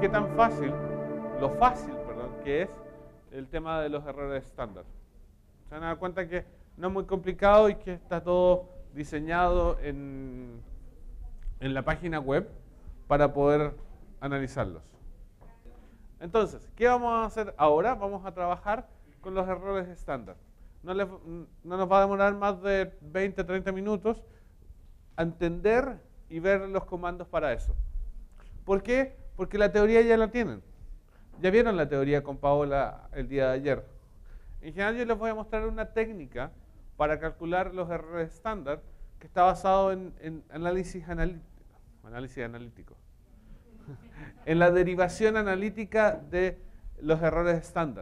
qué tan fácil, lo fácil, perdón, que es el tema de los errores estándar. Se van a dar cuenta que no es muy complicado y que está todo diseñado en, en la página web para poder analizarlos. Entonces, ¿qué vamos a hacer ahora? Vamos a trabajar con los errores estándar. No, no, nos va a demorar más de 20, 30 minutos a entender y ver los comandos para eso. ¿Por qué? Porque la teoría ya la tienen. Ya vieron la teoría con Paola el día de ayer. En general yo les voy a mostrar una técnica para calcular los errores estándar que está basado en, análisis analítico. Análisis analítico. en la derivación analítica de los errores estándar.